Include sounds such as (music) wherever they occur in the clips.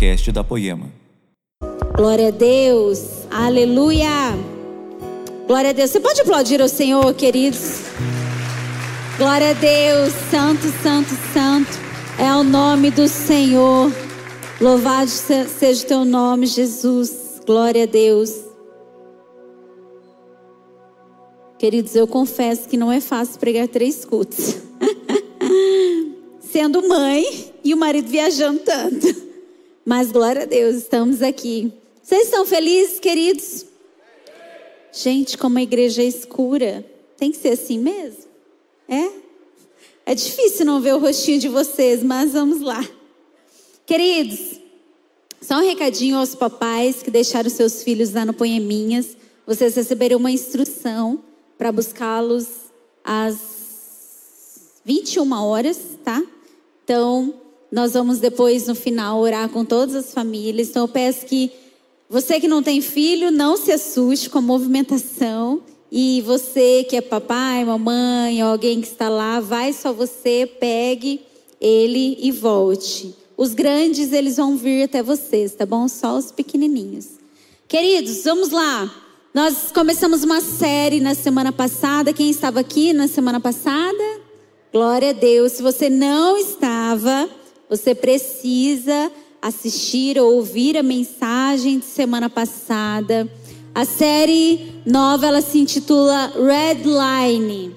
podcast da Poema. Glória a Deus, aleluia. Glória a Deus. Você pode aplaudir ao Senhor, queridos? Glória a Deus, Santo, Santo, Santo é o nome do Senhor. Louvado seja o teu nome, Jesus. Glória a Deus. Queridos, eu confesso que não é fácil pregar três cultos. (laughs) Sendo mãe e o marido viajando tanto. Mas glória a Deus, estamos aqui. Vocês estão felizes, queridos? Gente, como a igreja é escura, tem que ser assim mesmo? É? É difícil não ver o rostinho de vocês, mas vamos lá. Queridos, só um recadinho aos papais que deixaram seus filhos lá no Poeminhas. Vocês receberam uma instrução para buscá-los às 21 horas, tá? Então, nós vamos depois, no final, orar com todas as famílias. Então, eu peço que você que não tem filho, não se assuste com a movimentação. E você que é papai, mamãe, alguém que está lá, vai só você, pegue ele e volte. Os grandes, eles vão vir até vocês, tá bom? Só os pequenininhos. Queridos, vamos lá. Nós começamos uma série na semana passada. Quem estava aqui na semana passada? Glória a Deus. Se você não estava, você precisa assistir ou ouvir a mensagem de semana passada. A série nova ela se intitula Red Line.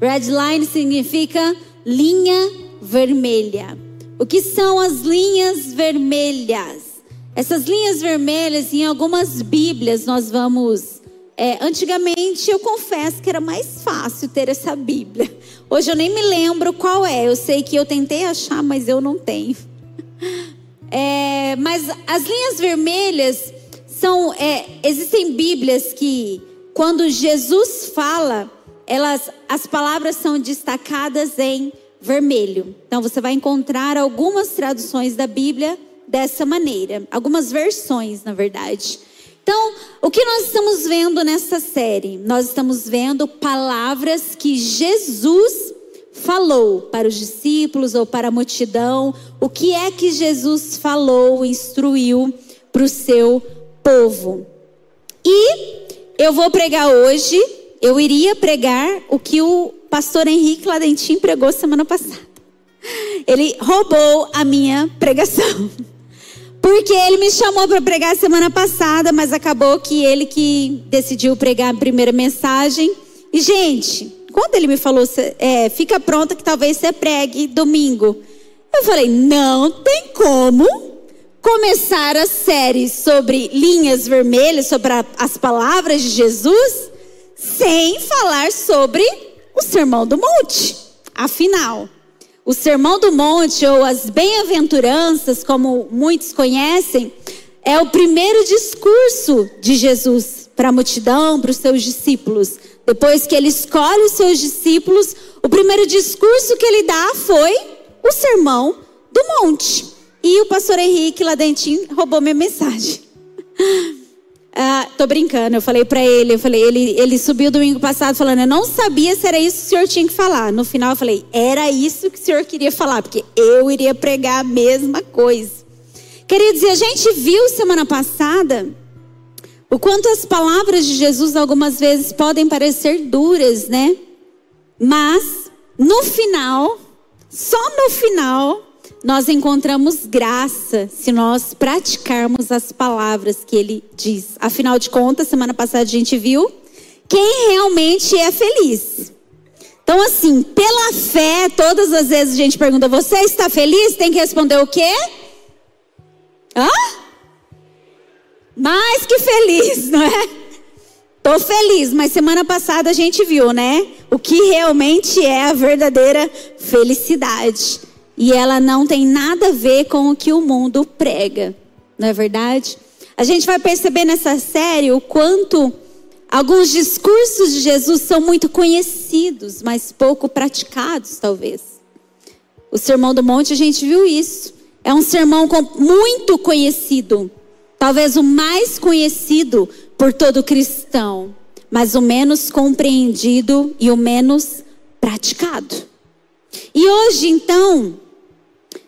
Red Line significa linha vermelha. O que são as linhas vermelhas? Essas linhas vermelhas, em algumas Bíblias, nós vamos. É, antigamente, eu confesso que era mais fácil ter essa Bíblia. Hoje eu nem me lembro qual é. Eu sei que eu tentei achar, mas eu não tenho. É, mas as linhas vermelhas são. É, existem Bíblias que, quando Jesus fala, elas, as palavras são destacadas em vermelho. Então você vai encontrar algumas traduções da Bíblia dessa maneira, algumas versões, na verdade. Então, o que nós estamos vendo nessa série? Nós estamos vendo palavras que Jesus falou para os discípulos ou para a multidão. O que é que Jesus falou, instruiu para o seu povo? E eu vou pregar hoje, eu iria pregar o que o pastor Henrique Ladentim pregou semana passada. Ele roubou a minha pregação. (laughs) Porque ele me chamou para pregar semana passada, mas acabou que ele que decidiu pregar a primeira mensagem. E, gente, quando ele me falou, é, fica pronta que talvez você pregue domingo. Eu falei, não tem como começar a série sobre linhas vermelhas, sobre a, as palavras de Jesus, sem falar sobre o Sermão do Monte. Afinal, o Sermão do Monte, ou as Bem-aventuranças, como muitos conhecem, é o primeiro discurso de Jesus para a multidão, para os seus discípulos. Depois que ele escolhe os seus discípulos, o primeiro discurso que ele dá foi o Sermão do Monte. E o pastor Henrique Ladentim roubou minha mensagem. (laughs) Ah, tô brincando, eu falei para ele, eu falei, ele, ele subiu domingo passado falando, eu não sabia se era isso que o senhor tinha que falar. No final eu falei, era isso que o senhor queria falar, porque eu iria pregar a mesma coisa. Queridos, e a gente viu semana passada o quanto as palavras de Jesus algumas vezes podem parecer duras, né? Mas no final, só no final, nós encontramos graça se nós praticarmos as palavras que ele diz. Afinal de contas, semana passada a gente viu quem realmente é feliz. Então, assim, pela fé, todas as vezes a gente pergunta: Você está feliz? Tem que responder o quê? Hã? Mais que feliz, (laughs) não é? Tô feliz, mas semana passada a gente viu, né? O que realmente é a verdadeira felicidade e ela não tem nada a ver com o que o mundo prega, não é verdade? A gente vai perceber nessa série o quanto alguns discursos de Jesus são muito conhecidos, mas pouco praticados, talvez. O Sermão do Monte, a gente viu isso. É um sermão muito conhecido, talvez o mais conhecido por todo cristão, mas o menos compreendido e o menos praticado. E hoje, então,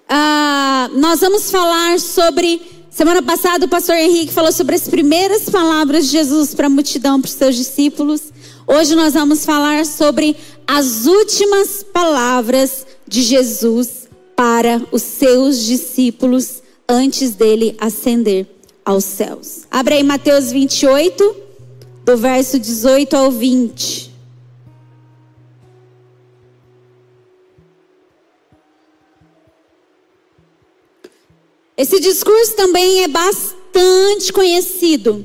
ah, nós vamos falar sobre. Semana passada o pastor Henrique falou sobre as primeiras palavras de Jesus para a multidão, para os seus discípulos. Hoje nós vamos falar sobre as últimas palavras de Jesus para os seus discípulos antes dele ascender aos céus. Abre aí Mateus 28, do verso 18 ao 20. Esse discurso também é bastante conhecido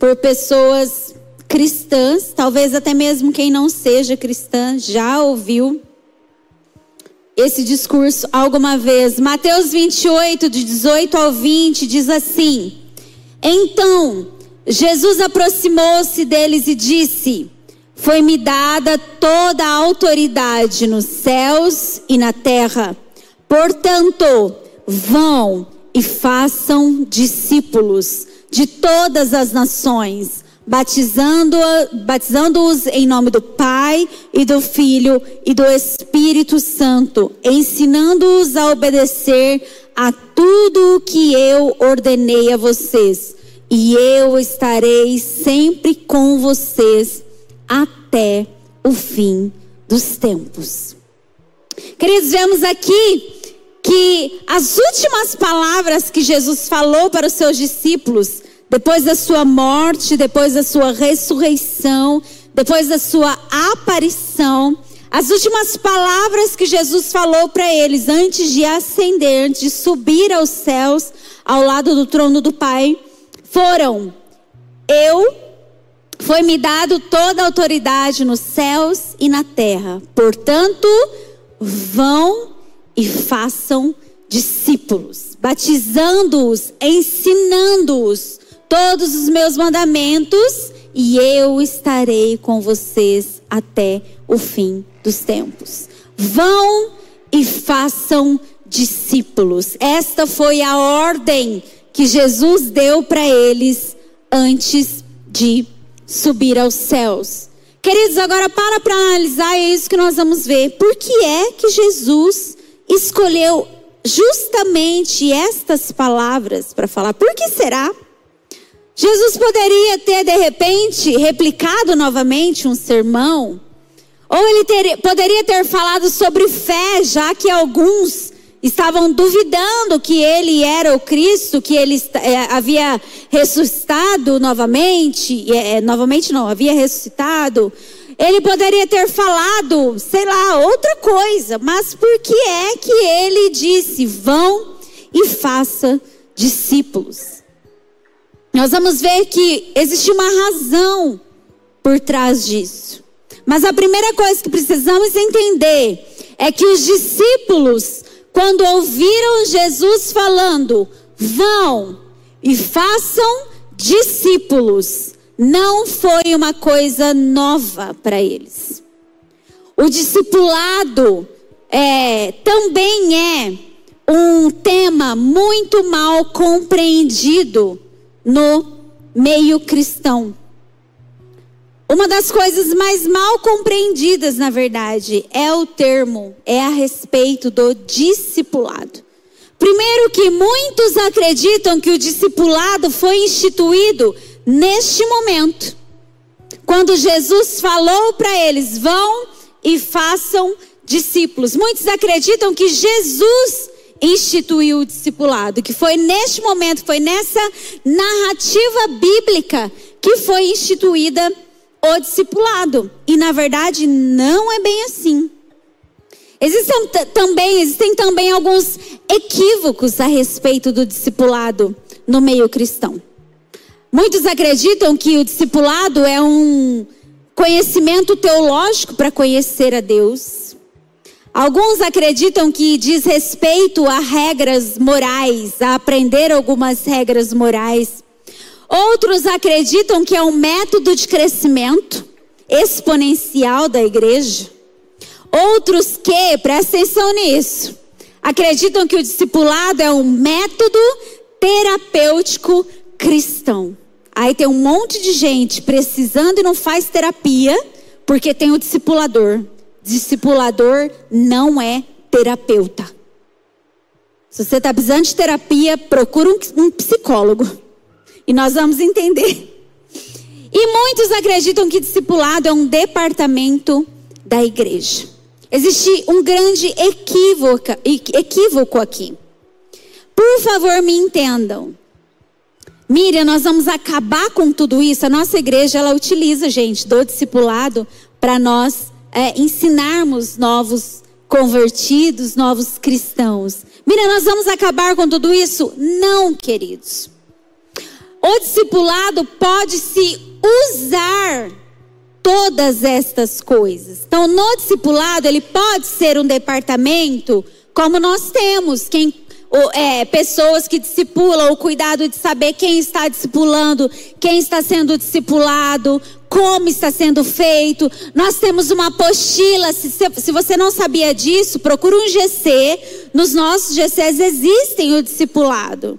por pessoas cristãs, talvez até mesmo quem não seja cristã já ouviu esse discurso alguma vez. Mateus 28, de 18 ao 20, diz assim: Então Jesus aproximou-se deles e disse: Foi-me dada toda a autoridade nos céus e na terra. Portanto, vão e façam discípulos de todas as nações, batizando-os batizando em nome do Pai e do Filho e do Espírito Santo, ensinando-os a obedecer a tudo o que eu ordenei a vocês. E eu estarei sempre com vocês até o fim dos tempos. Queridos, vemos aqui que as últimas palavras que Jesus falou para os seus discípulos, depois da sua morte, depois da sua ressurreição, depois da sua aparição, as últimas palavras que Jesus falou para eles antes de ascender, antes de subir aos céus, ao lado do trono do Pai, foram: Eu foi-me dado toda a autoridade nos céus e na terra. Portanto, vão e façam discípulos, batizando-os, ensinando-os todos os meus mandamentos, e eu estarei com vocês até o fim dos tempos. Vão e façam discípulos. Esta foi a ordem que Jesus deu para eles antes de subir aos céus. Queridos, agora para para analisar, é isso que nós vamos ver. Por que é que Jesus escolheu justamente estas palavras para falar. Por que será? Jesus poderia ter, de repente, replicado novamente um sermão, ou ele poderia ter falado sobre fé, já que alguns estavam duvidando que ele era o Cristo, que ele é, havia ressuscitado novamente, é, novamente não, havia ressuscitado. Ele poderia ter falado, sei lá, outra coisa, mas por que é que ele disse: vão e faça discípulos? Nós vamos ver que existe uma razão por trás disso. Mas a primeira coisa que precisamos entender é que os discípulos, quando ouviram Jesus falando, vão e façam discípulos, não foi uma coisa nova para eles. O discipulado é, também é um tema muito mal compreendido no meio cristão. Uma das coisas mais mal compreendidas, na verdade, é o termo, é a respeito do discipulado. Primeiro que muitos acreditam que o discipulado foi instituído neste momento, quando Jesus falou para eles: vão e façam discípulos. Muitos acreditam que Jesus instituiu o discipulado, que foi neste momento, foi nessa narrativa bíblica que foi instituída o discipulado. E na verdade não é bem assim. Existem também, existem também alguns equívocos a respeito do discipulado no meio cristão. Muitos acreditam que o discipulado é um conhecimento teológico para conhecer a Deus. Alguns acreditam que diz respeito a regras morais, a aprender algumas regras morais. Outros acreditam que é um método de crescimento exponencial da igreja. Outros que, presta atenção nisso, acreditam que o discipulado é um método terapêutico cristão. Aí tem um monte de gente precisando e não faz terapia porque tem o discipulador. Discipulador não é terapeuta. Se você está precisando de terapia, procura um, psicólogo. E nós vamos entender. E muitos acreditam que discipulado é um departamento da igreja. Existe um grande equívoco, equívoco aqui. Por favor, me entendam. Miriam, nós vamos acabar com tudo isso. A nossa igreja, ela utiliza, gente, do discipulado para nós é, ensinarmos novos convertidos, novos cristãos. Miriam, nós vamos acabar com tudo isso? Não, queridos. O discipulado pode se usar todas estas coisas. Então, no discipulado, ele pode ser um departamento como nós temos. Quem é, pessoas que discipulam, o cuidado de saber quem está discipulando, quem está sendo discipulado, como está sendo feito. Nós temos uma apostila. Se, se você não sabia disso, procura um GC. Nos nossos GCs existem o discipulado.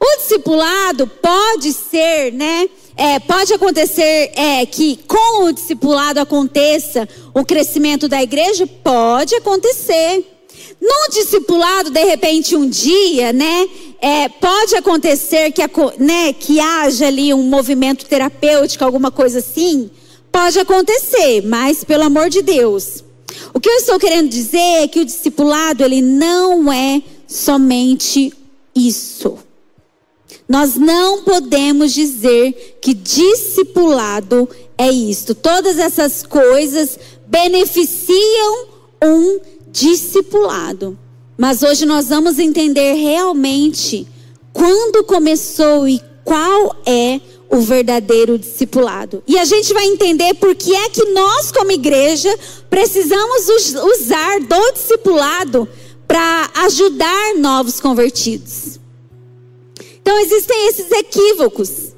O discipulado pode ser, né? É, pode acontecer é, que com o discipulado aconteça o crescimento da igreja? Pode acontecer. No discipulado, de repente, um dia, né? É, pode acontecer que, né, que haja ali um movimento terapêutico, alguma coisa assim. Pode acontecer, mas pelo amor de Deus. O que eu estou querendo dizer é que o discipulado, ele não é somente isso. Nós não podemos dizer que discipulado é isto. Todas essas coisas beneficiam um discipulado. Mas hoje nós vamos entender realmente quando começou e qual é o verdadeiro discipulado. E a gente vai entender por que é que nós, como igreja, precisamos usar do discipulado para ajudar novos convertidos. Então existem esses equívocos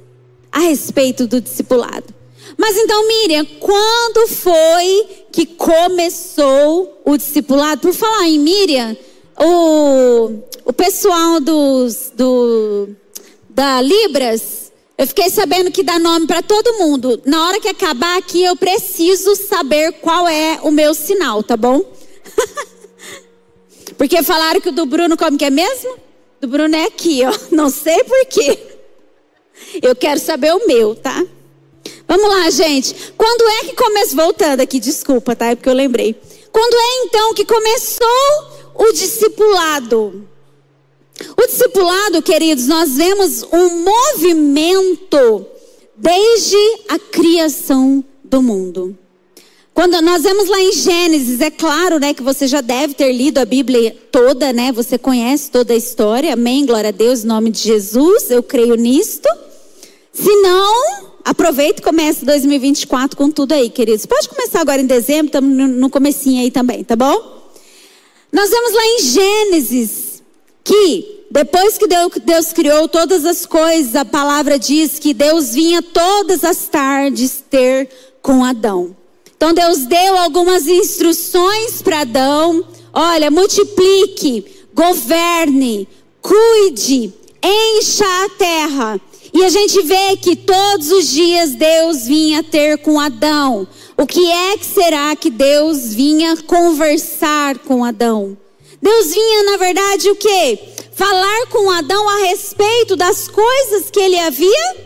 a respeito do discipulado. Mas então, Miriam, quando foi que começou o discipulado? Por falar em Miriam, o, o pessoal dos, do, da Libras, eu fiquei sabendo que dá nome para todo mundo. Na hora que acabar aqui, eu preciso saber qual é o meu sinal, tá bom? (laughs) Porque falaram que o do Bruno como que é mesmo? Do Bruno é aqui, ó. Não sei por quê. Eu quero saber o meu, tá? Vamos lá, gente. Quando é que começou? Voltando aqui, desculpa, tá? É porque eu lembrei. Quando é então que começou o discipulado? O discipulado, queridos, nós vemos um movimento desde a criação do mundo. Quando nós vemos lá em Gênesis, é claro, né, que você já deve ter lido a Bíblia toda, né? Você conhece toda a história. Amém. Glória a Deus, em nome de Jesus. Eu creio nisto. Se não, Aproveita e comece 2024 com tudo aí, queridos. Pode começar agora em dezembro, estamos no comecinho aí também, tá bom? Nós vemos lá em Gênesis que depois que Deus, criou todas as coisas, a palavra diz que Deus vinha todas as tardes ter com Adão. Então Deus deu algumas instruções para Adão. Olha, multiplique, governe, cuide, encha a terra. E a gente vê que todos os dias Deus vinha ter com Adão. O que é que será que Deus vinha conversar com Adão? Deus vinha, na verdade, o que? Falar com Adão a respeito das coisas que ele havia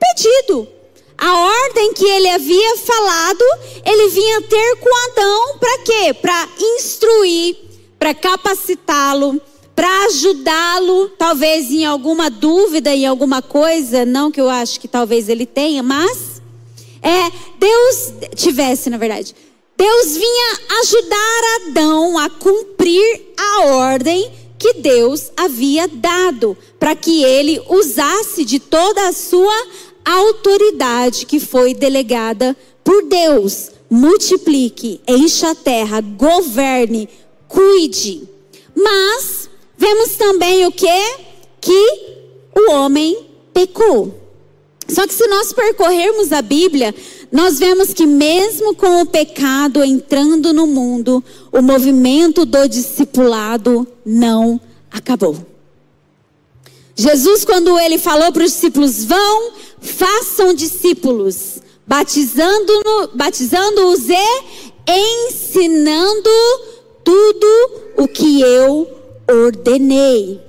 pedido. A ordem que ele havia falado, ele vinha ter com Adão para quê? Para instruir, para capacitá-lo, para ajudá-lo, talvez em alguma dúvida, em alguma coisa, não que eu acho que talvez ele tenha, mas é, Deus tivesse, na verdade. Deus vinha ajudar Adão a cumprir a ordem que Deus havia dado, para que ele usasse de toda a sua autoridade que foi delegada por Deus. Multiplique, encha a terra, governe, cuide. Mas Vemos também o que? Que o homem pecou. Só que se nós percorrermos a Bíblia, nós vemos que mesmo com o pecado entrando no mundo, o movimento do discipulado não acabou. Jesus, quando ele falou para os discípulos, vão, façam discípulos, batizando-os batizando e ensinando tudo o que eu ordenei.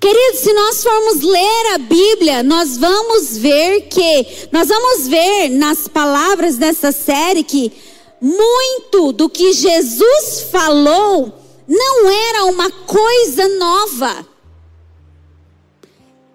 Queridos, se nós formos ler a Bíblia, nós vamos ver que, nós vamos ver nas palavras dessa série que muito do que Jesus falou não era uma coisa nova.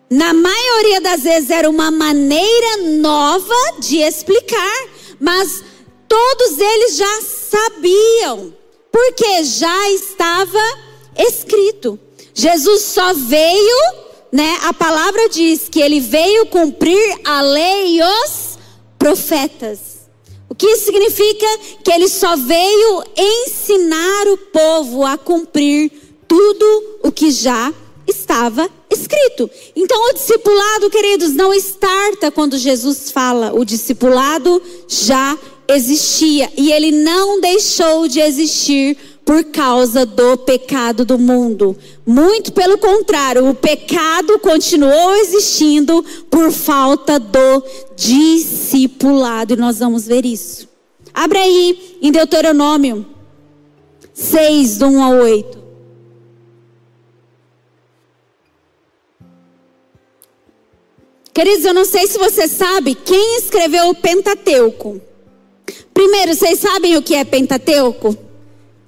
Na maioria das vezes era uma maneira nova de explicar, mas todos eles já sabiam, porque já estava escrito. Jesus só veio, né? A palavra diz que ele veio cumprir a lei e os profetas. O que significa que ele só veio ensinar o povo a cumprir tudo o que já estava escrito. Então, o discipulado, queridos, não starta quando Jesus fala. O discipulado já existia e ele não deixou de existir por causa do pecado do mundo. Muito pelo contrário, o pecado continuou existindo por falta do discipulado. E nós vamos ver isso. Abre aí em Deuteronômio 6, do 1 ao 8. Queridos, eu não sei se você sabe quem escreveu o Pentateuco. Primeiro, vocês sabem o que é Pentateuco?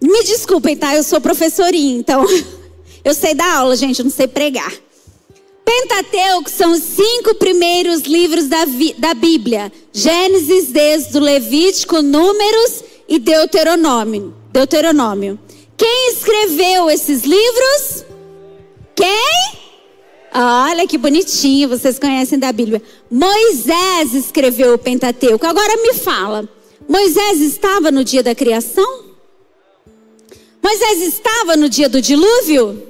Me desculpem, tá? Eu sou professorinha, então (laughs) eu sei dar aula, gente, eu não sei pregar. Pentateuco são os cinco primeiros livros da, da Bíblia: Gênesis, Êxodo, Levítico, Números e Deuteronômio. Deuteronômio. Quem escreveu esses livros? Quem? Olha que bonitinho, vocês conhecem da Bíblia. Moisés escreveu o Pentateuco. Agora me fala, Moisés estava no dia da criação? Moisés estava no dia do dilúvio?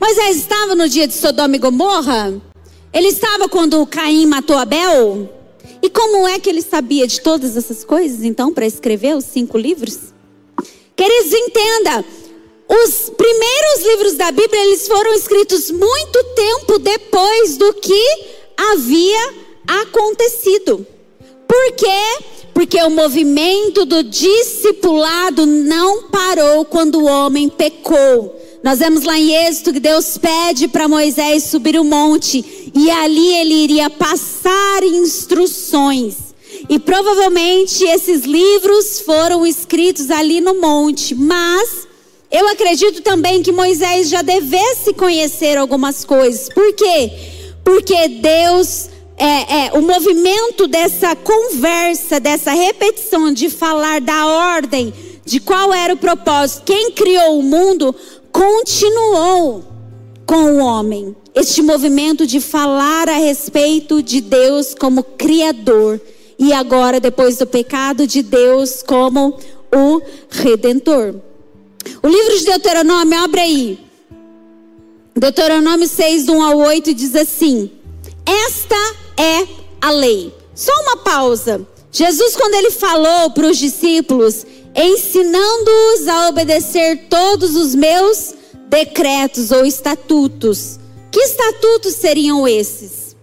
Moisés estava no dia de Sodoma e Gomorra? Ele estava quando Caim matou Abel? E como é que ele sabia de todas essas coisas, então, para escrever os cinco livros? Queridos, entenda, os primeiros livros da Bíblia, eles foram escritos muito tempo depois do que havia acontecido. Por quê? Porque o movimento do discipulado não parou quando o homem pecou. Nós vemos lá em Êxodo que Deus pede para Moisés subir o monte e ali ele iria passar instruções. E provavelmente esses livros foram escritos ali no monte, mas eu acredito também que Moisés já devesse conhecer algumas coisas. Por quê? Porque Deus, é, é, o movimento dessa conversa, dessa repetição de falar da ordem, de qual era o propósito, quem criou o mundo, continuou com o homem. Este movimento de falar a respeito de Deus como Criador. E agora, depois do pecado, de Deus como o Redentor. O livro de Deuteronômio, abre aí. Deuteronômio 6, do 1 ao 8, diz assim: Esta é a lei. Só uma pausa. Jesus, quando ele falou para os discípulos, ensinando-os a obedecer todos os meus decretos ou estatutos. Que estatutos seriam esses?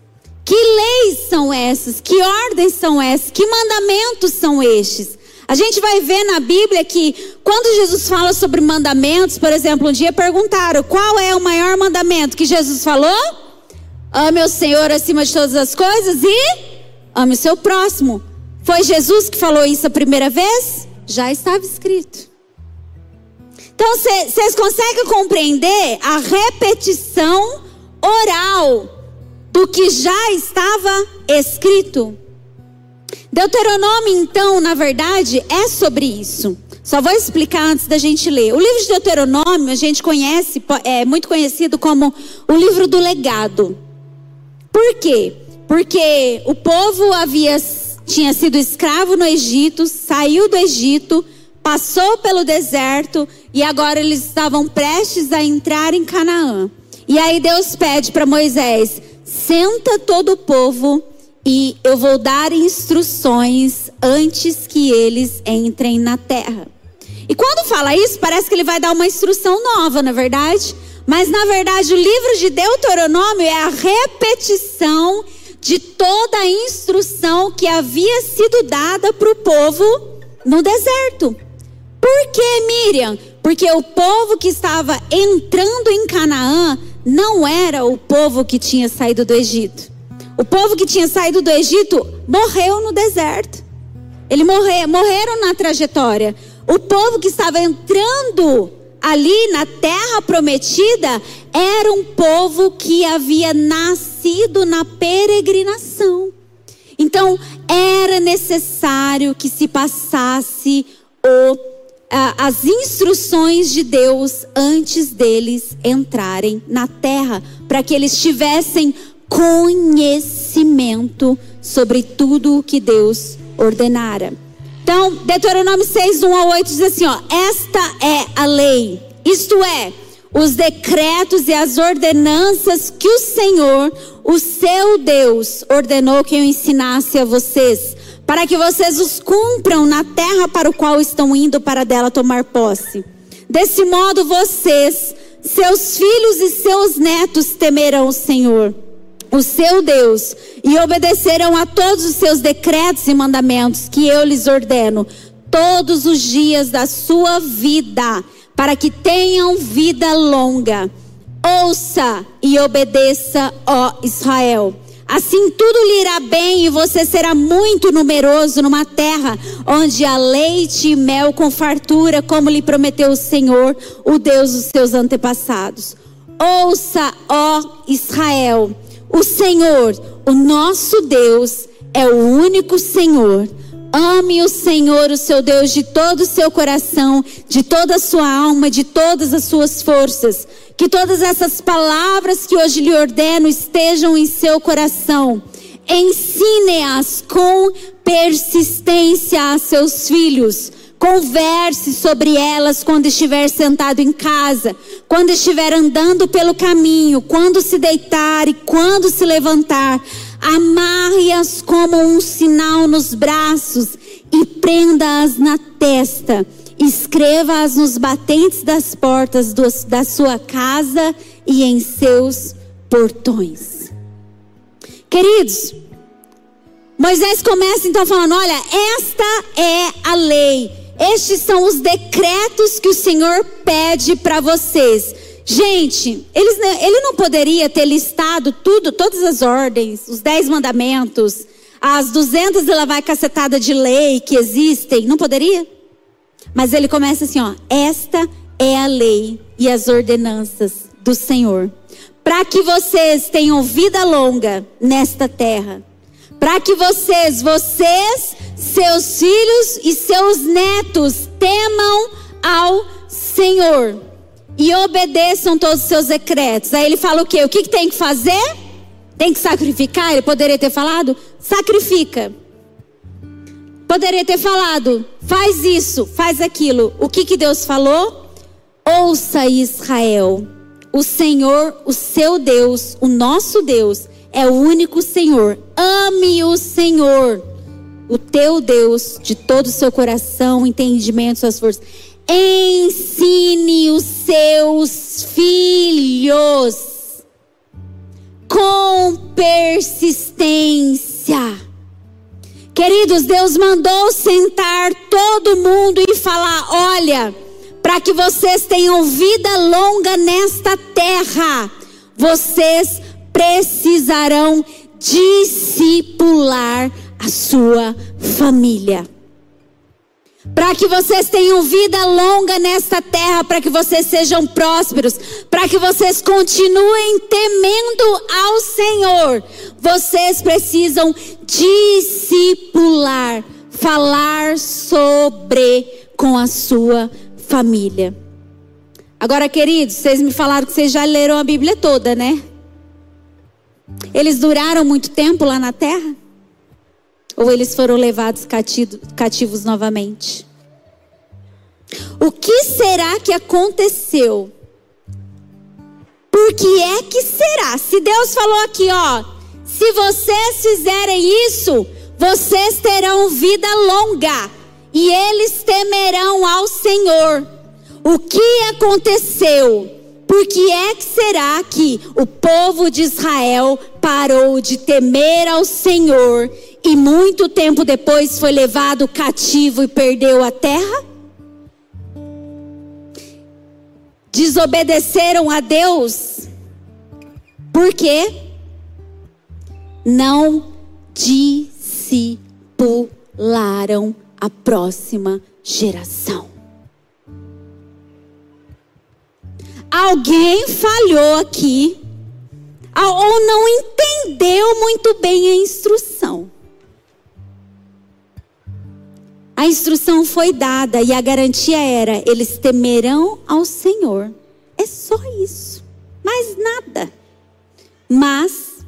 Que leis são essas? Que ordens são essas? Que mandamentos são estes? A gente vai ver na Bíblia que quando Jesus fala sobre mandamentos, por exemplo, um dia perguntaram qual é o maior mandamento que Jesus falou? Ame o Senhor acima de todas as coisas e ame o seu próximo. Foi Jesus que falou isso a primeira vez? Já estava escrito. Então, vocês conseguem compreender a repetição oral do que já estava escrito? Deuteronômio, então, na verdade, é sobre isso. Só vou explicar antes da gente ler. O livro de Deuteronômio a gente conhece, é muito conhecido como o livro do legado. Por quê? Porque o povo havia tinha sido escravo no Egito, saiu do Egito, passou pelo deserto e agora eles estavam prestes a entrar em Canaã. E aí Deus pede para Moisés: senta todo o povo e eu vou dar instruções antes que eles entrem na terra. E quando fala isso, parece que ele vai dar uma instrução nova, na é verdade? Mas na verdade, o livro de Deuteronômio é a repetição de toda a instrução que havia sido dada para o povo no deserto. Por que, Miriam? Porque o povo que estava entrando em Canaã não era o povo que tinha saído do Egito. O povo que tinha saído do Egito morreu no deserto. Ele morreu, morreram na trajetória. O povo que estava entrando ali na terra prometida era um povo que havia nascido na peregrinação. Então, era necessário que se passasse o, a, as instruções de Deus antes deles entrarem na terra, para que eles tivessem conhecimento sobre tudo o que Deus ordenara. Então, Deuteronômio 6, 1 a 8 diz assim: ó, esta é a lei, isto é, os decretos e as ordenanças que o Senhor, o seu Deus, ordenou que eu ensinasse a vocês, para que vocês os cumpram na terra para o qual estão indo para dela tomar posse. Desse modo, vocês, seus filhos e seus netos temerão o Senhor o seu Deus, e obedecerão a todos os seus decretos e mandamentos que eu lhes ordeno, todos os dias da sua vida, para que tenham vida longa. Ouça e obedeça, ó Israel. Assim tudo lhe irá bem e você será muito numeroso numa terra onde há leite e mel com fartura, como lhe prometeu o Senhor, o Deus dos seus antepassados. Ouça, ó Israel o Senhor, o nosso Deus, é o único Senhor. Ame o Senhor, o seu Deus, de todo o seu coração, de toda a sua alma, de todas as suas forças. Que todas essas palavras que hoje lhe ordeno estejam em seu coração. Ensine-as com persistência a seus filhos Converse sobre elas quando estiver sentado em casa, quando estiver andando pelo caminho, quando se deitar e quando se levantar. Amarre-as como um sinal nos braços e prenda-as na testa. Escreva-as nos batentes das portas do, da sua casa e em seus portões. Queridos, Moisés começa então falando: olha, esta é a lei estes são os decretos que o Senhor pede para vocês. Gente, eles, ele não poderia ter listado tudo, todas as ordens, os dez mandamentos, as duzentas e lá vai cacetada de lei que existem, não poderia? Mas ele começa assim, ó, esta é a lei e as ordenanças do Senhor, para que vocês tenham vida longa nesta terra para que vocês, vocês, seus filhos e seus netos temam ao Senhor e obedeçam todos os seus decretos. Aí ele fala o quê? O que, que tem que fazer? Tem que sacrificar? Ele poderia ter falado: sacrifica. Poderia ter falado: faz isso, faz aquilo. O que, que Deus falou? Ouça Israel, o Senhor, o seu Deus, o nosso Deus é o único Senhor. Ame o Senhor, o teu Deus, de todo o seu coração, entendimento, suas forças. Ensine os seus filhos com persistência. Queridos, Deus mandou sentar todo mundo e falar: olha, para que vocês tenham vida longa nesta terra, vocês precisarão discipular a sua família. Para que vocês tenham vida longa nesta terra, para que vocês sejam prósperos, para que vocês continuem temendo ao Senhor, vocês precisam discipular, falar sobre com a sua família. Agora, queridos, vocês me falaram que vocês já leram a Bíblia toda, né? Eles duraram muito tempo lá na terra? Ou eles foram levados cativos novamente? O que será que aconteceu? Por que é que será? Se Deus falou aqui, ó, se vocês fizerem isso, vocês terão vida longa e eles temerão ao Senhor. O que aconteceu? Por que é que será que o povo de Israel parou de temer ao Senhor e muito tempo depois foi levado cativo e perdeu a terra? desobedeceram a Deus? Por quê? Não discipularam a próxima geração. Alguém falhou aqui ou não entendeu muito bem a instrução. A instrução foi dada e a garantia era: eles temerão ao Senhor. É só isso, mais nada. Mas,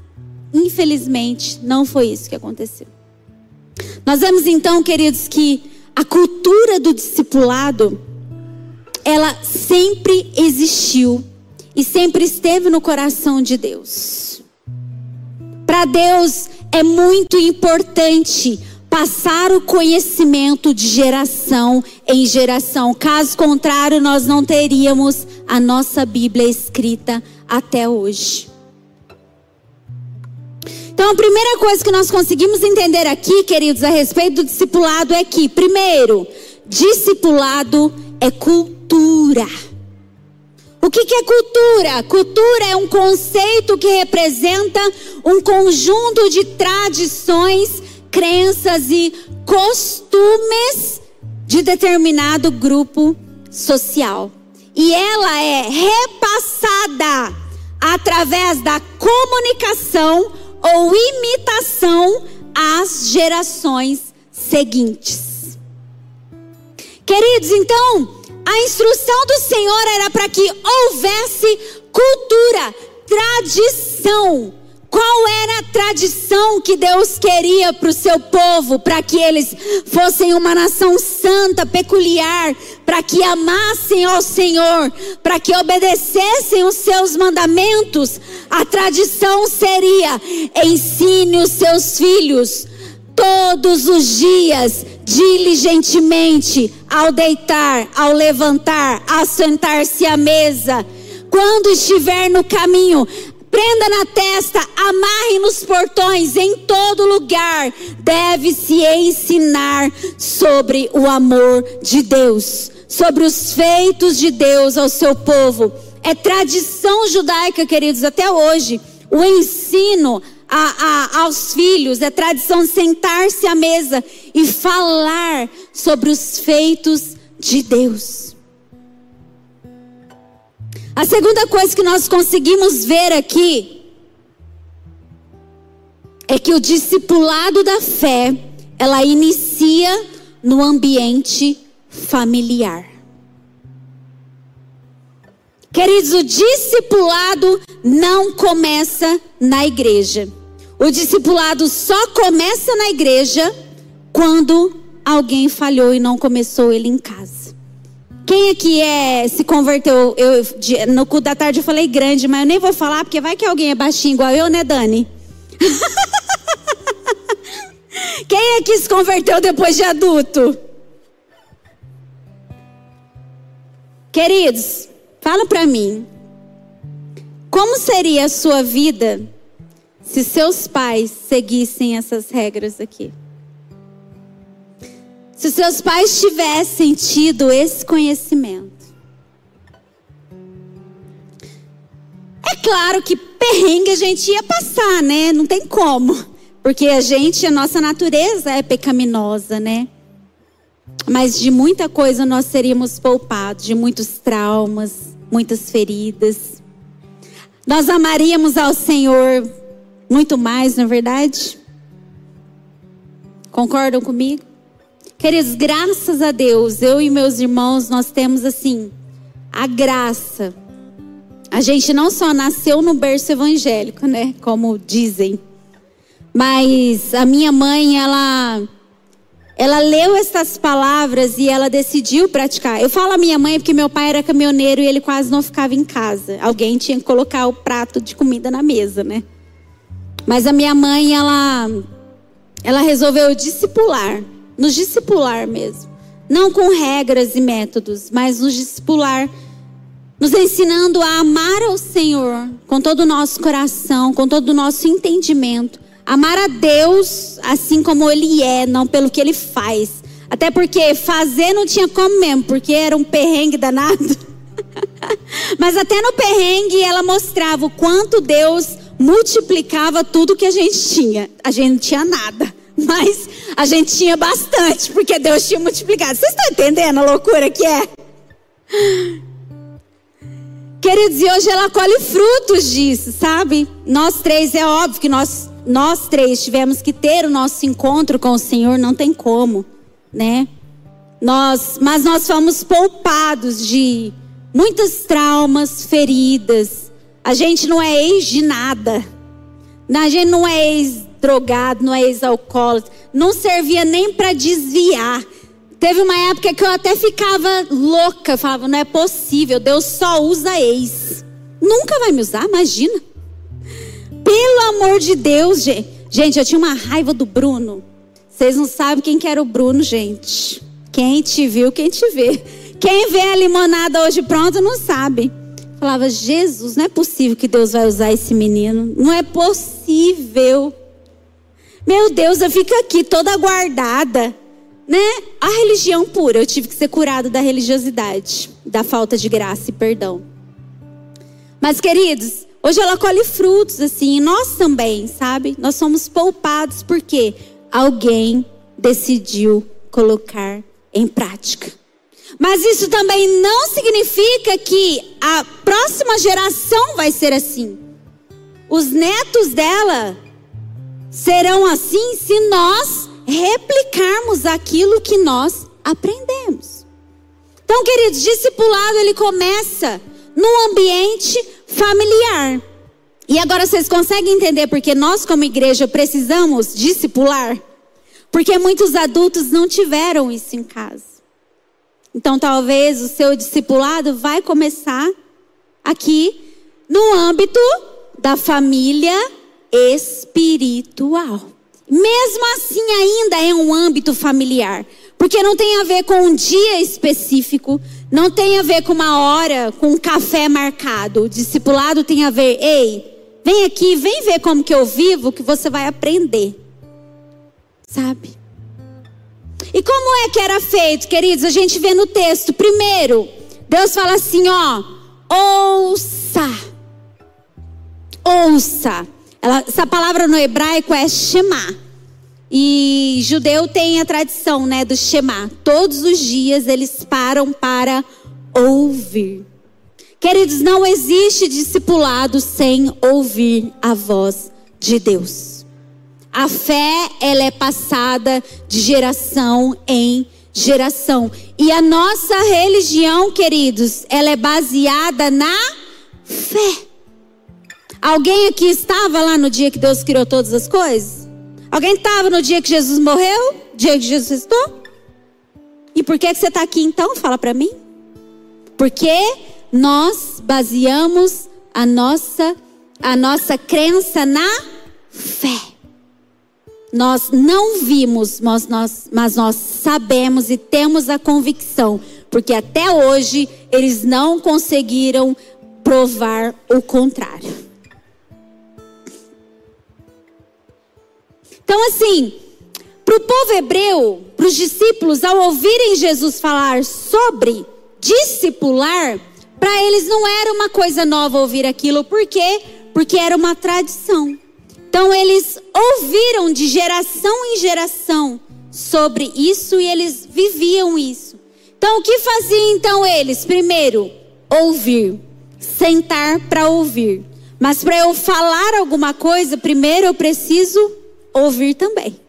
infelizmente, não foi isso que aconteceu. Nós vemos então, queridos, que a cultura do discipulado, ela sempre existiu e sempre esteve no coração de Deus. Para Deus é muito importante passar o conhecimento de geração em geração. Caso contrário, nós não teríamos a nossa Bíblia escrita até hoje. Então, a primeira coisa que nós conseguimos entender aqui, queridos, a respeito do discipulado é que, primeiro, discipulado é cultura. O que, é cultura? Cultura é um conceito que representa um conjunto de tradições crenças e costumes de determinado grupo social. E ela é repassada através da comunicação ou imitação às gerações seguintes. Queridos, então, a instrução do Senhor era para que houvesse cultura, tradição, qual era a tradição que Deus queria para o seu povo, para que eles fossem uma nação santa, peculiar, para que amassem ao Senhor, para que obedecessem os seus mandamentos? A tradição seria: ensine os seus filhos todos os dias, diligentemente, ao deitar, ao levantar, a sentar-se à mesa. Quando estiver no caminho, prenda na testa, amarre nos portões, em todo lugar, deve-se ensinar sobre o amor de Deus, sobre os feitos de Deus ao seu povo. É tradição judaica, queridos, até hoje, o ensino a, a, aos filhos, é tradição sentar-se à mesa e falar sobre os feitos de Deus. A segunda coisa que nós conseguimos ver aqui é que o discipulado da fé, ela inicia no ambiente familiar. Queridos, o discipulado não começa na igreja. O discipulado só começa na igreja quando alguém falhou e não começou ele em casa. Quem aqui é, se converteu? Eu, no cu da tarde eu falei grande, mas eu nem vou falar, porque vai que alguém é baixinho igual eu, né, Dani? (laughs) Quem aqui se converteu depois de adulto? Queridos, fala para mim. Como seria a sua vida se seus pais seguissem essas regras aqui? Se seus pais tivessem tido esse conhecimento. É claro que perrengue a gente ia passar, né? Não tem como. Porque a gente, a nossa natureza é pecaminosa, né? Mas de muita coisa nós seríamos poupados, de muitos traumas, muitas feridas. Nós amaríamos ao Senhor muito mais, não é verdade? Concordam comigo? Queridos, graças a Deus, eu e meus irmãos, nós temos assim, a graça. A gente não só nasceu no berço evangélico, né? Como dizem. Mas a minha mãe, ela ela leu essas palavras e ela decidiu praticar. Eu falo a minha mãe porque meu pai era caminhoneiro e ele quase não ficava em casa. Alguém tinha que colocar o prato de comida na mesa, né? Mas a minha mãe, ela ela resolveu discipular nos discipular mesmo. Não com regras e métodos, mas nos discipular, nos ensinando a amar ao Senhor com todo o nosso coração, com todo o nosso entendimento. Amar a Deus assim como Ele é, não pelo que Ele faz. Até porque fazer não tinha como mesmo, porque era um perrengue danado. (laughs) Mas até no perrengue ela mostrava o quanto Deus multiplicava tudo que a gente tinha. A gente não tinha nada, mas a gente tinha bastante, porque Deus tinha multiplicado. Vocês estão entendendo a loucura que é? Queridos, e hoje ela colhe frutos disso, sabe? Nós três, é óbvio que nós, nós três tivemos que ter o nosso encontro com o Senhor, não tem como, né? Nós, mas nós fomos poupados de muitos traumas, feridas. A gente não é ex de nada. A gente não é ex-drogado, não é ex-alcoólatra. Não servia nem para desviar. Teve uma época que eu até ficava louca, falava, não é possível, Deus só usa ex. Nunca vai me usar, imagina. Pelo amor de Deus, gente. Gente, eu tinha uma raiva do Bruno. Vocês não sabem quem que era o Bruno, gente. Quem te viu, quem te vê. Quem vê a limonada hoje pronta não sabe. Falava, Jesus, não é possível que Deus vai usar esse menino. Não é possível. Meu Deus, eu fico aqui toda guardada né? A religião pura, eu tive que ser curado da religiosidade, da falta de graça e perdão. Mas, queridos, hoje ela colhe frutos, assim, e nós também, sabe? Nós somos poupados porque alguém decidiu colocar em prática. Mas isso também não significa que a próxima geração vai ser assim. Os netos dela serão assim se nós replicarmos aquilo que nós aprendemos. Então, queridos, discipulado ele começa no ambiente familiar. E agora vocês conseguem entender porque nós como igreja precisamos discipular? Porque muitos adultos não tiveram isso em casa. Então, talvez o seu discipulado vai começar aqui no âmbito da família espiritual. Mesmo assim, ainda é um âmbito familiar. Porque não tem a ver com um dia específico, não tem a ver com uma hora, com um café marcado. O discipulado tem a ver, ei, vem aqui, vem ver como que eu vivo, que você vai aprender. Sabe? E como é que era feito, queridos? A gente vê no texto. Primeiro, Deus fala assim, ó, ouça. Ouça. Ela, essa palavra no hebraico é Shema. E judeu tem a tradição, né, do Shema. Todos os dias eles param para ouvir. Queridos, não existe discipulado sem ouvir a voz de Deus. A fé, ela é passada de geração em geração. E a nossa religião, queridos, ela é baseada na fé. Alguém aqui estava lá no dia que Deus criou todas as coisas? Alguém estava no dia que Jesus morreu? Dia que Jesus ressuscitou? E por que, que você está aqui então? Fala para mim. Porque nós baseamos a nossa, a nossa crença na fé. Nós não vimos, mas nós, mas nós sabemos e temos a convicção, porque até hoje eles não conseguiram provar o contrário. Então, assim, para o povo hebreu, para os discípulos, ao ouvirem Jesus falar sobre discipular, para eles não era uma coisa nova ouvir aquilo, por quê? Porque era uma tradição. Então, eles ouviram de geração em geração sobre isso e eles viviam isso. Então, o que faziam então eles? Primeiro, ouvir, sentar para ouvir. Mas para eu falar alguma coisa, primeiro eu preciso ouvir também.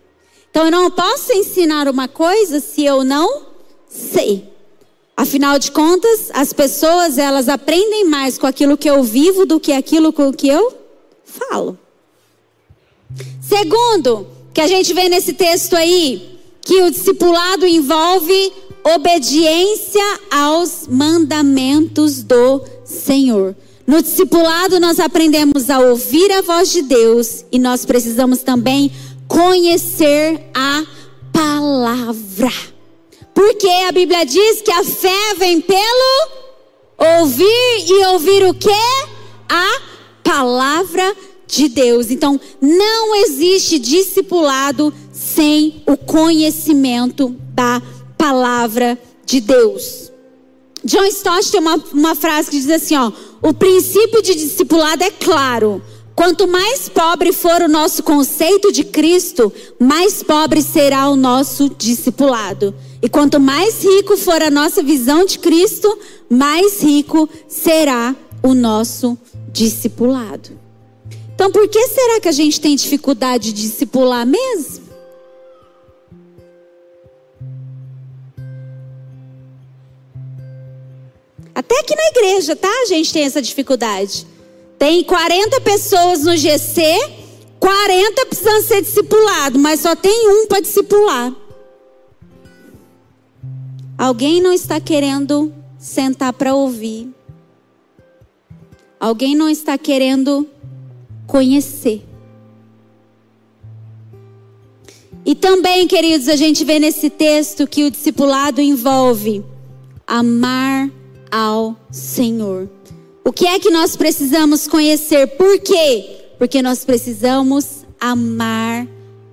Então eu não posso ensinar uma coisa se eu não sei. Afinal de contas, as pessoas elas aprendem mais com aquilo que eu vivo do que aquilo com que eu falo. Segundo, que a gente vê nesse texto aí, que o discipulado envolve obediência aos mandamentos do Senhor. No discipulado, nós aprendemos a ouvir a voz de Deus e nós precisamos também conhecer a palavra. Porque a Bíblia diz que a fé vem pelo ouvir e ouvir o que? A palavra de Deus. Então, não existe discipulado sem o conhecimento da palavra de Deus. John Stott tem uma, uma frase que diz assim: ó, o princípio de discipulado é claro. Quanto mais pobre for o nosso conceito de Cristo, mais pobre será o nosso discipulado. E quanto mais rico for a nossa visão de Cristo, mais rico será o nosso discipulado. Então, por que será que a gente tem dificuldade de discipular mesmo? Até aqui na igreja, tá? A gente tem essa dificuldade. Tem 40 pessoas no GC, 40 precisam ser discipulados, mas só tem um para discipular. Alguém não está querendo sentar para ouvir. Alguém não está querendo conhecer. E também, queridos, a gente vê nesse texto que o discipulado envolve amar ao Senhor. O que é que nós precisamos conhecer? Por quê? Porque nós precisamos amar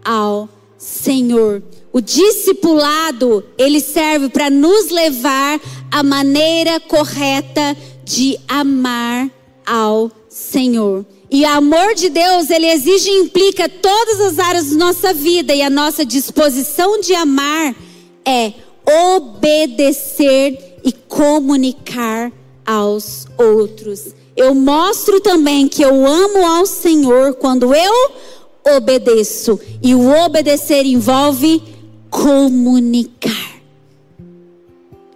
ao Senhor. O discipulado, ele serve para nos levar à maneira correta de amar ao Senhor. E o amor de Deus, ele exige e implica todas as áreas da nossa vida e a nossa disposição de amar é obedecer e comunicar aos outros. Eu mostro também que eu amo ao Senhor quando eu obedeço. E o obedecer envolve comunicar.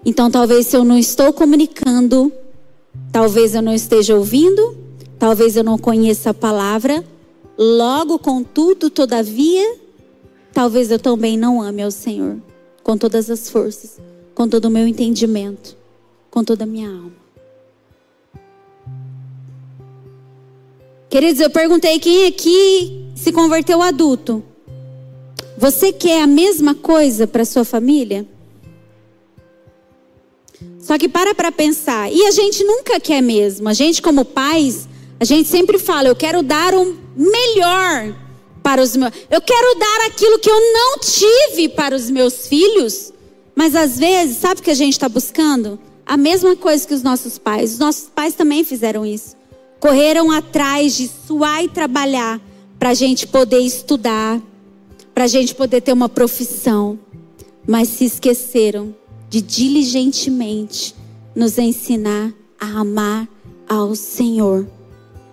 Então, talvez se eu não estou comunicando, talvez eu não esteja ouvindo, talvez eu não conheça a palavra. Logo, contudo, todavia, talvez eu também não ame ao Senhor com todas as forças, com todo o meu entendimento, com toda a minha alma. Queridos, eu perguntei quem aqui se converteu adulto. Você quer a mesma coisa para sua família? Só que para para pensar. E a gente nunca quer mesmo. A gente como pais, a gente sempre fala, eu quero dar o melhor para os meus. Eu quero dar aquilo que eu não tive para os meus filhos. Mas às vezes, sabe o que a gente está buscando? A mesma coisa que os nossos pais. Os nossos pais também fizeram isso correram atrás de suar e trabalhar para a gente poder estudar, para a gente poder ter uma profissão, mas se esqueceram de diligentemente nos ensinar a amar ao Senhor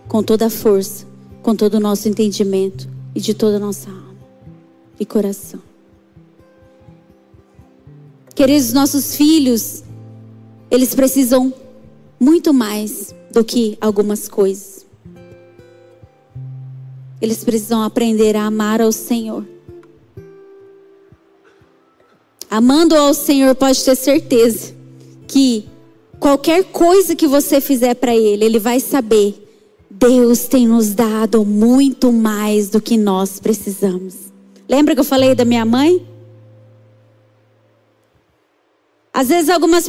com toda a força, com todo o nosso entendimento e de toda a nossa alma e coração. Queridos, nossos filhos, eles precisam muito mais do que algumas coisas. Eles precisam aprender a amar ao Senhor. Amando ao Senhor, pode ter certeza que qualquer coisa que você fizer para Ele, Ele vai saber. Deus tem nos dado muito mais do que nós precisamos. Lembra que eu falei da minha mãe? Às vezes algumas,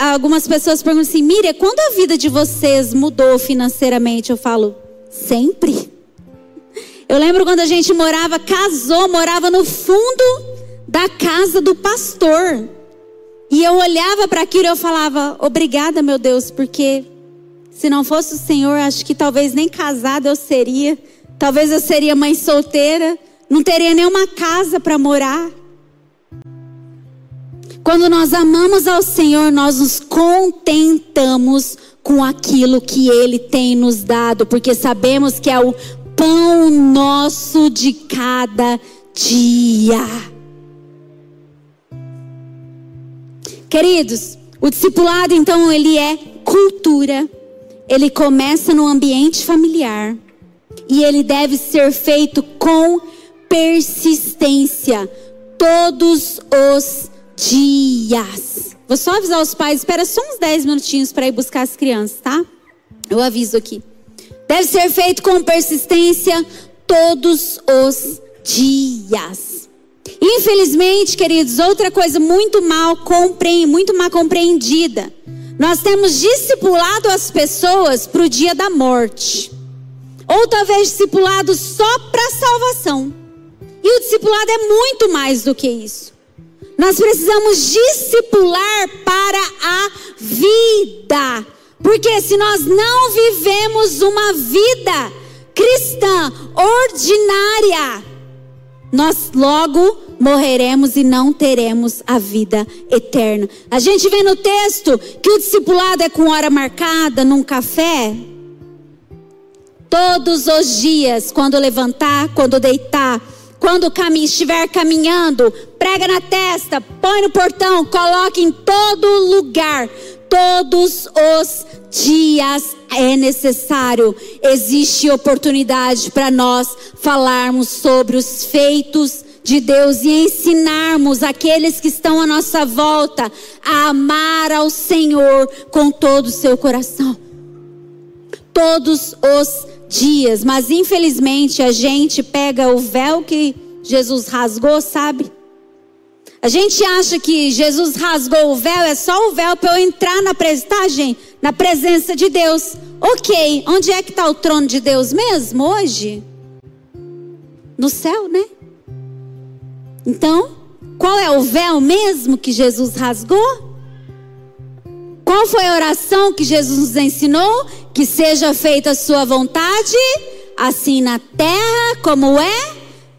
algumas pessoas perguntam assim, Miriam, quando a vida de vocês mudou financeiramente? Eu falo, sempre. Eu lembro quando a gente morava, casou, morava no fundo da casa do pastor. E eu olhava para aquilo e eu falava, obrigada, meu Deus, porque se não fosse o Senhor, acho que talvez nem casada eu seria. Talvez eu seria mãe solteira, não teria nenhuma casa para morar. Quando nós amamos ao Senhor, nós nos contentamos com aquilo que Ele tem nos dado, porque sabemos que é o pão nosso de cada dia. Queridos, o discipulado então ele é cultura. Ele começa no ambiente familiar e ele deve ser feito com persistência todos os dias. Vou só avisar os pais, espera só uns 10 minutinhos para ir buscar as crianças, tá? Eu aviso aqui. Deve ser feito com persistência todos os dias. Infelizmente, queridos, outra coisa muito mal compre... muito mal compreendida. Nós temos discipulado as pessoas para o dia da morte. Ou talvez discipulado só para salvação. E o discipulado é muito mais do que isso. Nós precisamos discipular para a vida. Porque se nós não vivemos uma vida cristã ordinária, nós logo morreremos e não teremos a vida eterna. A gente vê no texto que o discipulado é com hora marcada num café. Todos os dias, quando levantar, quando deitar, quando estiver caminhando, prega na testa, põe no portão, coloque em todo lugar. Todos os dias é necessário, existe oportunidade para nós falarmos sobre os feitos de Deus e ensinarmos aqueles que estão à nossa volta a amar ao Senhor com todo o seu coração. Todos os dias, mas infelizmente a gente pega o véu que Jesus rasgou, sabe? A gente acha que Jesus rasgou o véu, é só o véu para eu entrar na, tá, gente? na presença de Deus. Ok, onde é que está o trono de Deus mesmo hoje? No céu, né? Então, qual é o véu mesmo que Jesus rasgou? Qual foi a oração que Jesus nos ensinou? Que seja feita a sua vontade, assim na terra como é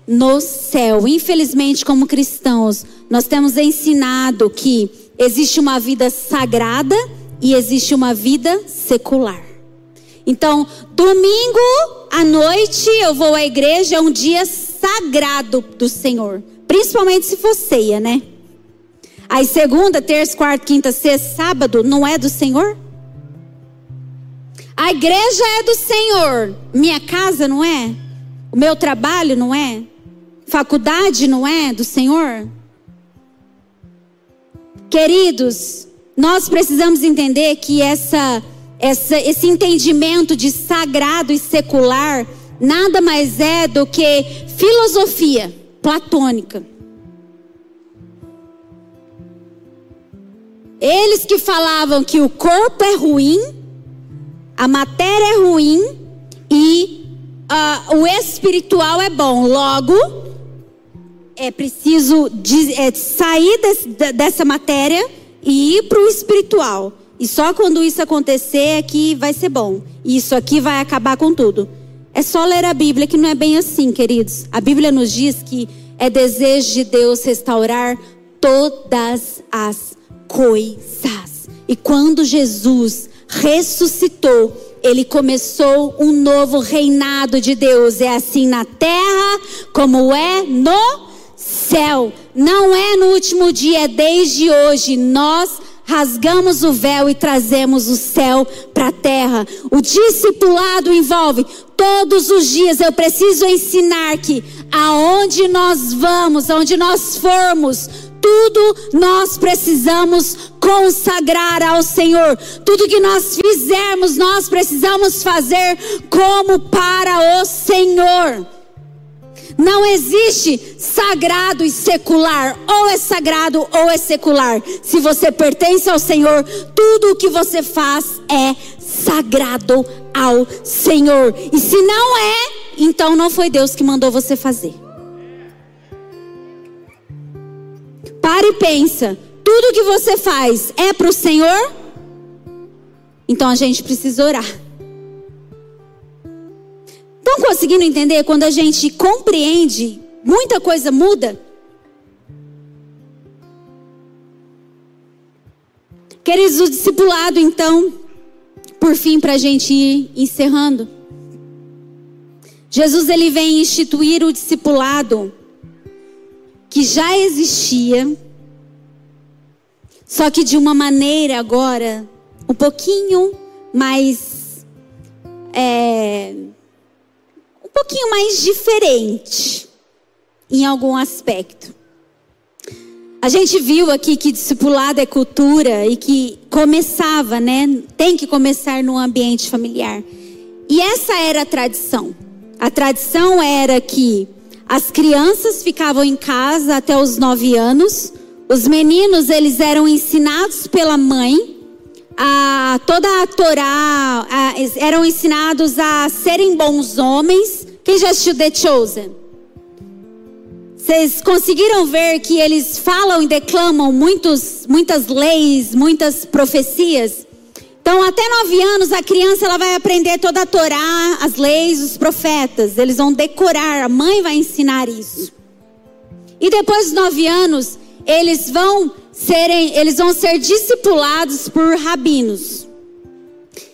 no céu. Infelizmente, como cristãos, nós temos ensinado que existe uma vida sagrada e existe uma vida secular. Então, domingo à noite eu vou à igreja, é um dia sagrado do Senhor. Principalmente se for ceia, né? Aí segunda, terça, quarta, quinta, sexta, sábado, não é do Senhor? A igreja é do Senhor. Minha casa não é? O meu trabalho não é? Faculdade não é do Senhor? Queridos, nós precisamos entender que essa, essa, esse entendimento de sagrado e secular nada mais é do que filosofia platônica. Eles que falavam que o corpo é ruim, a matéria é ruim e uh, o espiritual é bom. Logo, é preciso de, é, sair desse, dessa matéria e ir para o espiritual. E só quando isso acontecer é que vai ser bom. Isso aqui vai acabar com tudo. É só ler a Bíblia que não é bem assim, queridos. A Bíblia nos diz que é desejo de Deus restaurar todas as coisas. E quando Jesus ressuscitou, ele começou um novo reinado de Deus. É assim na terra como é no céu. Não é no último dia, é desde hoje. Nós rasgamos o véu e trazemos o céu para a terra. O discipulado envolve todos os dias. Eu preciso ensinar que aonde nós vamos, aonde nós formos, tudo nós precisamos consagrar ao Senhor. Tudo que nós fizermos, nós precisamos fazer como para o Senhor. Não existe sagrado e secular. Ou é sagrado ou é secular. Se você pertence ao Senhor, tudo o que você faz é sagrado ao Senhor. E se não é, então não foi Deus que mandou você fazer. Para e pensa. Tudo que você faz é para o Senhor? Então a gente precisa orar. Estão conseguindo entender? Quando a gente compreende, muita coisa muda. Queridos, o discipulado, então, por fim, para a gente ir encerrando. Jesus ele vem instituir o discipulado que já existia, só que de uma maneira agora um pouquinho mais é, um pouquinho mais diferente em algum aspecto. A gente viu aqui que discipulado é cultura e que começava, né? Tem que começar no ambiente familiar. E essa era a tradição. A tradição era que as crianças ficavam em casa até os nove anos. Os meninos, eles eram ensinados pela mãe a toda a Torá, a, eram ensinados a serem bons homens. Quem já assistiu The Chosen? Vocês conseguiram ver que eles falam e declamam muitos, muitas leis, muitas profecias? Então, até nove anos, a criança ela vai aprender toda a Torá, as leis, os profetas. Eles vão decorar, a mãe vai ensinar isso. E depois dos nove anos, eles vão serem, eles vão ser discipulados por rabinos.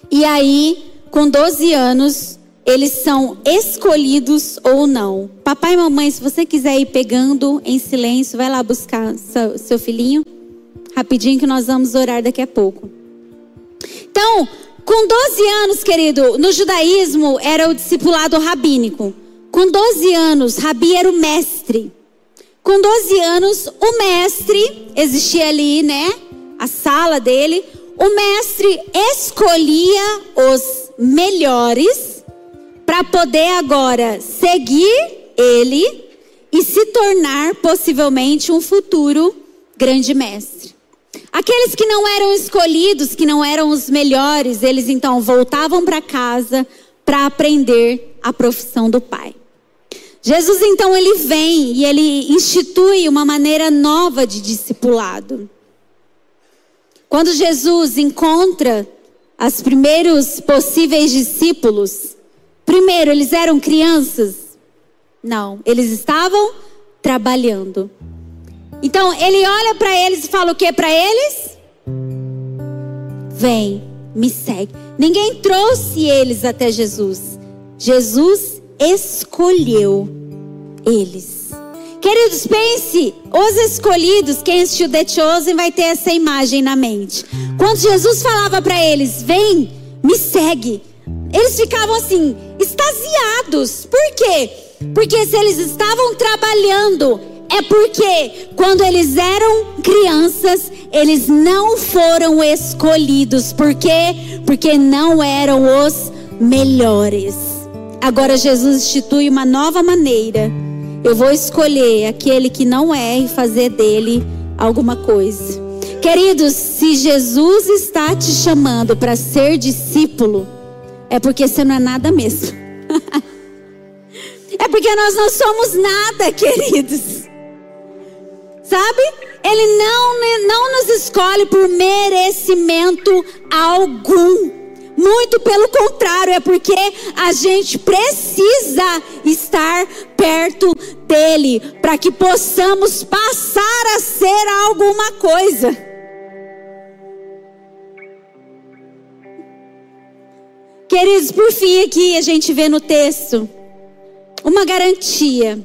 E aí, com 12 anos, eles são escolhidos ou não. Papai e mamãe, se você quiser ir pegando em silêncio, vai lá buscar seu, seu filhinho. Rapidinho que nós vamos orar daqui a pouco. Então, com 12 anos, querido, no judaísmo era o discipulado rabínico. Com 12 anos, Rabi era o mestre. Com 12 anos, o mestre, existia ali, né? A sala dele. O mestre escolhia os melhores para poder agora seguir ele e se tornar possivelmente um futuro grande mestre. Aqueles que não eram escolhidos, que não eram os melhores, eles então voltavam para casa para aprender a profissão do Pai. Jesus então ele vem e ele institui uma maneira nova de discipulado. Quando Jesus encontra os primeiros possíveis discípulos, primeiro eles eram crianças? Não, eles estavam trabalhando. Então ele olha para eles e fala o que para eles? Vem, me segue. Ninguém trouxe eles até Jesus. Jesus escolheu eles. Queridos, pense, os escolhidos, quem assistiu The Chosen vai ter essa imagem na mente. Quando Jesus falava para eles, vem, me segue. Eles ficavam assim, extasiados. Por quê? Porque se eles estavam trabalhando, é porque quando eles eram crianças, eles não foram escolhidos. Por quê? Porque não eram os melhores. Agora Jesus institui uma nova maneira. Eu vou escolher aquele que não é e fazer dele alguma coisa. Queridos, se Jesus está te chamando para ser discípulo, é porque você não é nada mesmo. (laughs) é porque nós não somos nada, (laughs) queridos. Sabe? Ele não, não nos escolhe por merecimento algum. Muito pelo contrário, é porque a gente precisa estar perto dele para que possamos passar a ser alguma coisa. Queridos, por fim aqui a gente vê no texto uma garantia.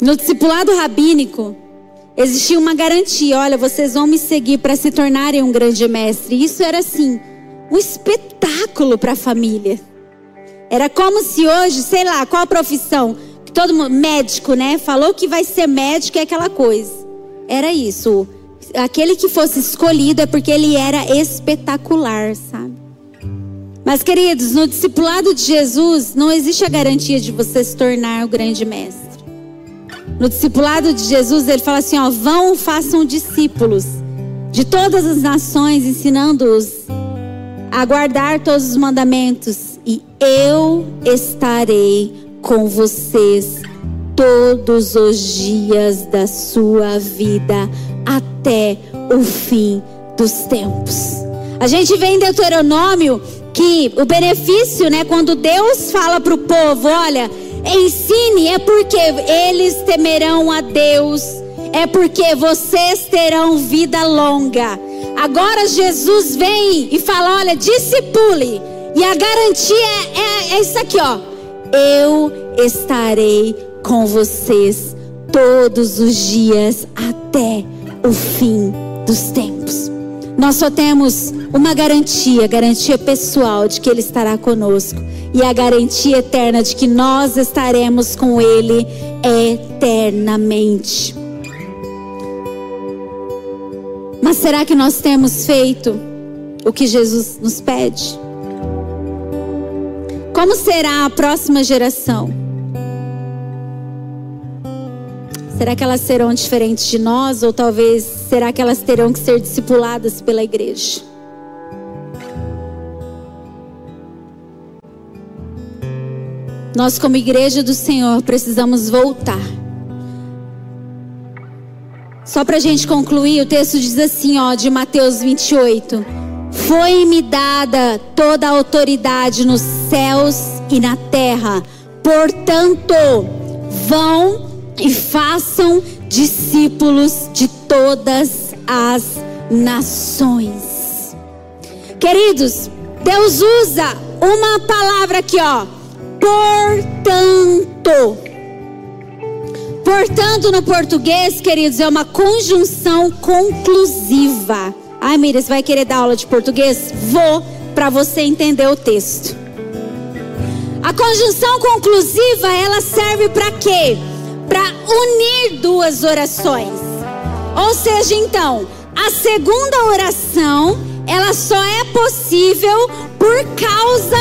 No discipulado rabínico, existia uma garantia: olha, vocês vão me seguir para se tornarem um grande mestre. Isso era assim, um espetáculo para a família. Era como se hoje, sei lá, qual profissão? Todo mundo, médico, né? Falou que vai ser médico é aquela coisa. Era isso. Aquele que fosse escolhido é porque ele era espetacular, sabe? Mas, queridos, no discipulado de Jesus não existe a garantia de você se tornar o grande mestre. No discipulado de Jesus, ele fala assim: ó, vão, façam discípulos de todas as nações, ensinando-os a guardar todos os mandamentos, e eu estarei com vocês todos os dias da sua vida até o fim dos tempos. A gente vê em Deuteronômio que o benefício, né, quando Deus fala para o povo, olha, Ensine, é porque eles temerão a Deus, é porque vocês terão vida longa. Agora Jesus vem e fala: olha, discipule. E a garantia é, é, é isso aqui, ó. Eu estarei com vocês todos os dias até o fim dos tempos. Nós só temos uma garantia, garantia pessoal de que Ele estará conosco e a garantia eterna de que nós estaremos com Ele eternamente. Mas será que nós temos feito o que Jesus nos pede? Como será a próxima geração? Será que elas serão diferentes de nós? Ou talvez será que elas terão que ser discipuladas pela igreja? Nós, como igreja do Senhor, precisamos voltar Só para a gente concluir, o texto diz assim, ó, de Mateus 28. Foi-me dada toda a autoridade nos céus e na terra. Portanto, vão e façam de todas as nações. Queridos, Deus usa uma palavra aqui, ó. Portanto. Portanto, no português, queridos, é uma conjunção conclusiva. Ai, Miriam, você vai querer dar aula de português? Vou, para você entender o texto. A conjunção conclusiva, ela serve para quê? Para unir duas orações. Ou seja, então, a segunda oração, ela só é possível por causa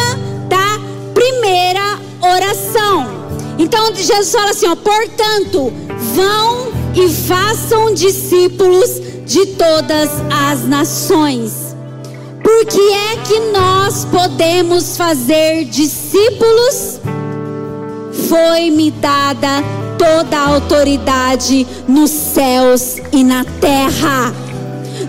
da primeira oração. Então Jesus fala assim, ó, portanto, vão e façam discípulos de todas as nações. Por que é que nós podemos fazer discípulos? Foi-me dada toda a autoridade nos céus e na terra.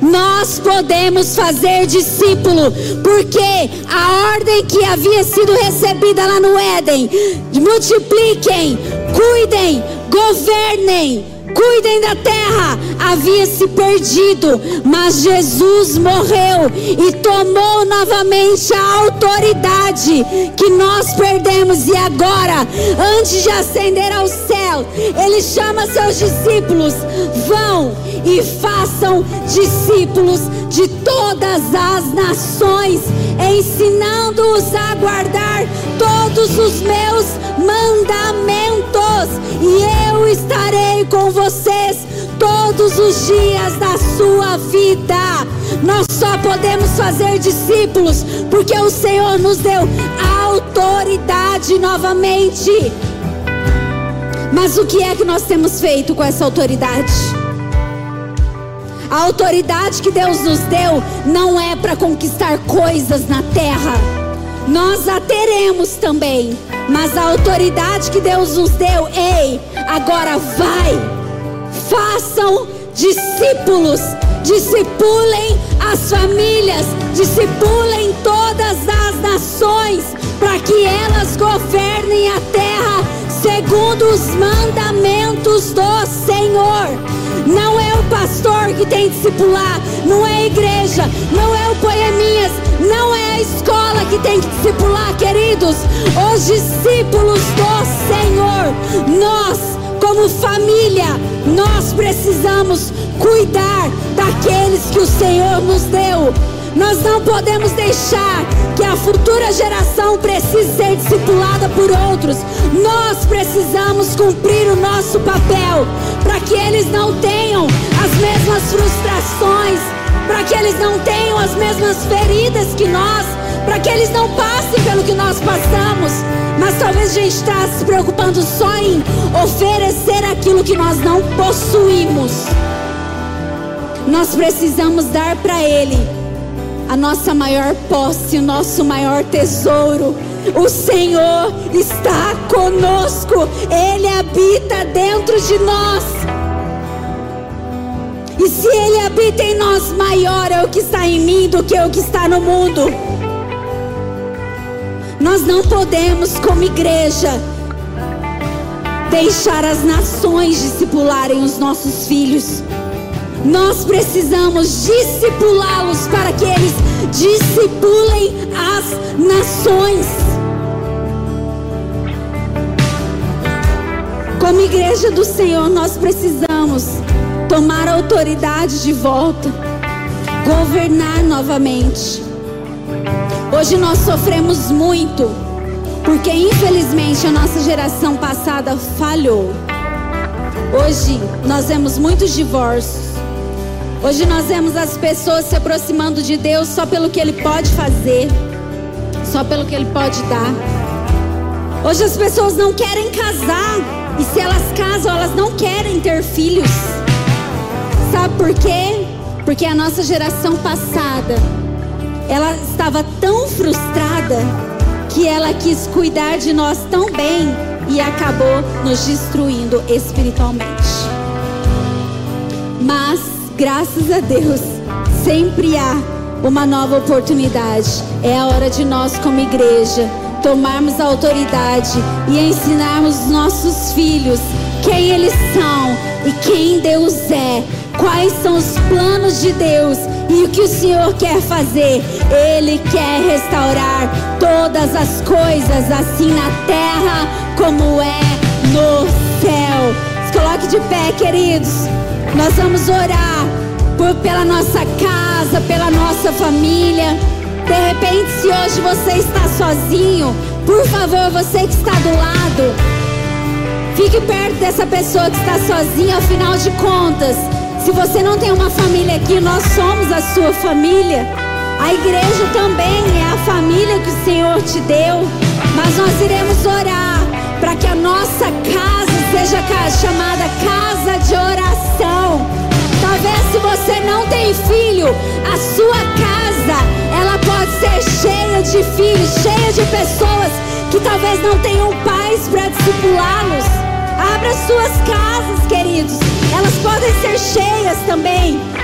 Nós podemos fazer discípulo, porque a ordem que havia sido recebida lá no Éden: multipliquem, cuidem, governem cuidem da terra, havia se perdido, mas Jesus morreu e tomou novamente a autoridade que nós perdemos. E agora, antes de ascender ao céu, ele chama seus discípulos: vão e façam discípulos de todas as nações, ensinando-os a guardar todos os meus mandamentos, e eu estarei com vocês todos os dias da sua vida. Nós só podemos fazer discípulos porque o Senhor nos deu autoridade novamente. Mas o que é que nós temos feito com essa autoridade? A autoridade que Deus nos deu não é para conquistar coisas na terra. Nós a teremos também, mas a autoridade que Deus nos deu, ei, agora vai, façam discípulos, discipulem as famílias, discipulem todas as nações, para que elas governem a terra segundo os mandamentos do Senhor. Não é o pastor que tem que discipular, não é a igreja, não é o Poeminhas, não é a escola que tem que discipular, queridos. Os discípulos do Senhor, nós, como família, nós precisamos cuidar daqueles que o Senhor nos deu. Nós não podemos deixar a futura geração precise ser discipulada por outros. Nós precisamos cumprir o nosso papel para que eles não tenham as mesmas frustrações, para que eles não tenham as mesmas feridas que nós, para que eles não passem pelo que nós passamos. Mas talvez a gente está se preocupando só em oferecer aquilo que nós não possuímos. Nós precisamos dar para Ele a nossa maior posse, o nosso maior tesouro. O Senhor está conosco, Ele habita dentro de nós. E se Ele habita em nós, maior é o que está em mim do que o que está no mundo. Nós não podemos, como igreja, deixar as nações discipularem os nossos filhos. Nós precisamos discipulá-los para que eles discipulem as nações. Como igreja do Senhor, nós precisamos tomar a autoridade de volta, governar novamente. Hoje nós sofremos muito, porque infelizmente a nossa geração passada falhou. Hoje nós vemos muitos divórcios. Hoje nós vemos as pessoas se aproximando de Deus só pelo que Ele pode fazer, só pelo que Ele pode dar. Hoje as pessoas não querem casar, e se elas casam, elas não querem ter filhos. Sabe por quê? Porque a nossa geração passada, ela estava tão frustrada que ela quis cuidar de nós tão bem e acabou nos destruindo espiritualmente. Mas, graças a Deus, sempre há uma nova oportunidade. É a hora de nós, como igreja, tomarmos a autoridade e ensinarmos nossos filhos quem eles são e quem Deus é, quais são os planos de Deus e o que o Senhor quer fazer. Ele quer restaurar todas as coisas, assim na terra como é no céu. Coloque de pé, queridos. Nós vamos orar por, pela nossa casa, pela nossa família. De repente, se hoje você está sozinho, por favor, você que está do lado, fique perto dessa pessoa que está sozinha, afinal de contas, se você não tem uma família aqui, nós somos a sua família. A igreja também é a família que o Senhor te deu, mas nós iremos orar para que a nossa casa seja chamada casa de oração. Talvez se você não tem filho, a sua casa ela pode ser cheia de filhos, cheia de pessoas que talvez não tenham pais para discipulá-los. Abra suas casas, queridos. Elas podem ser cheias também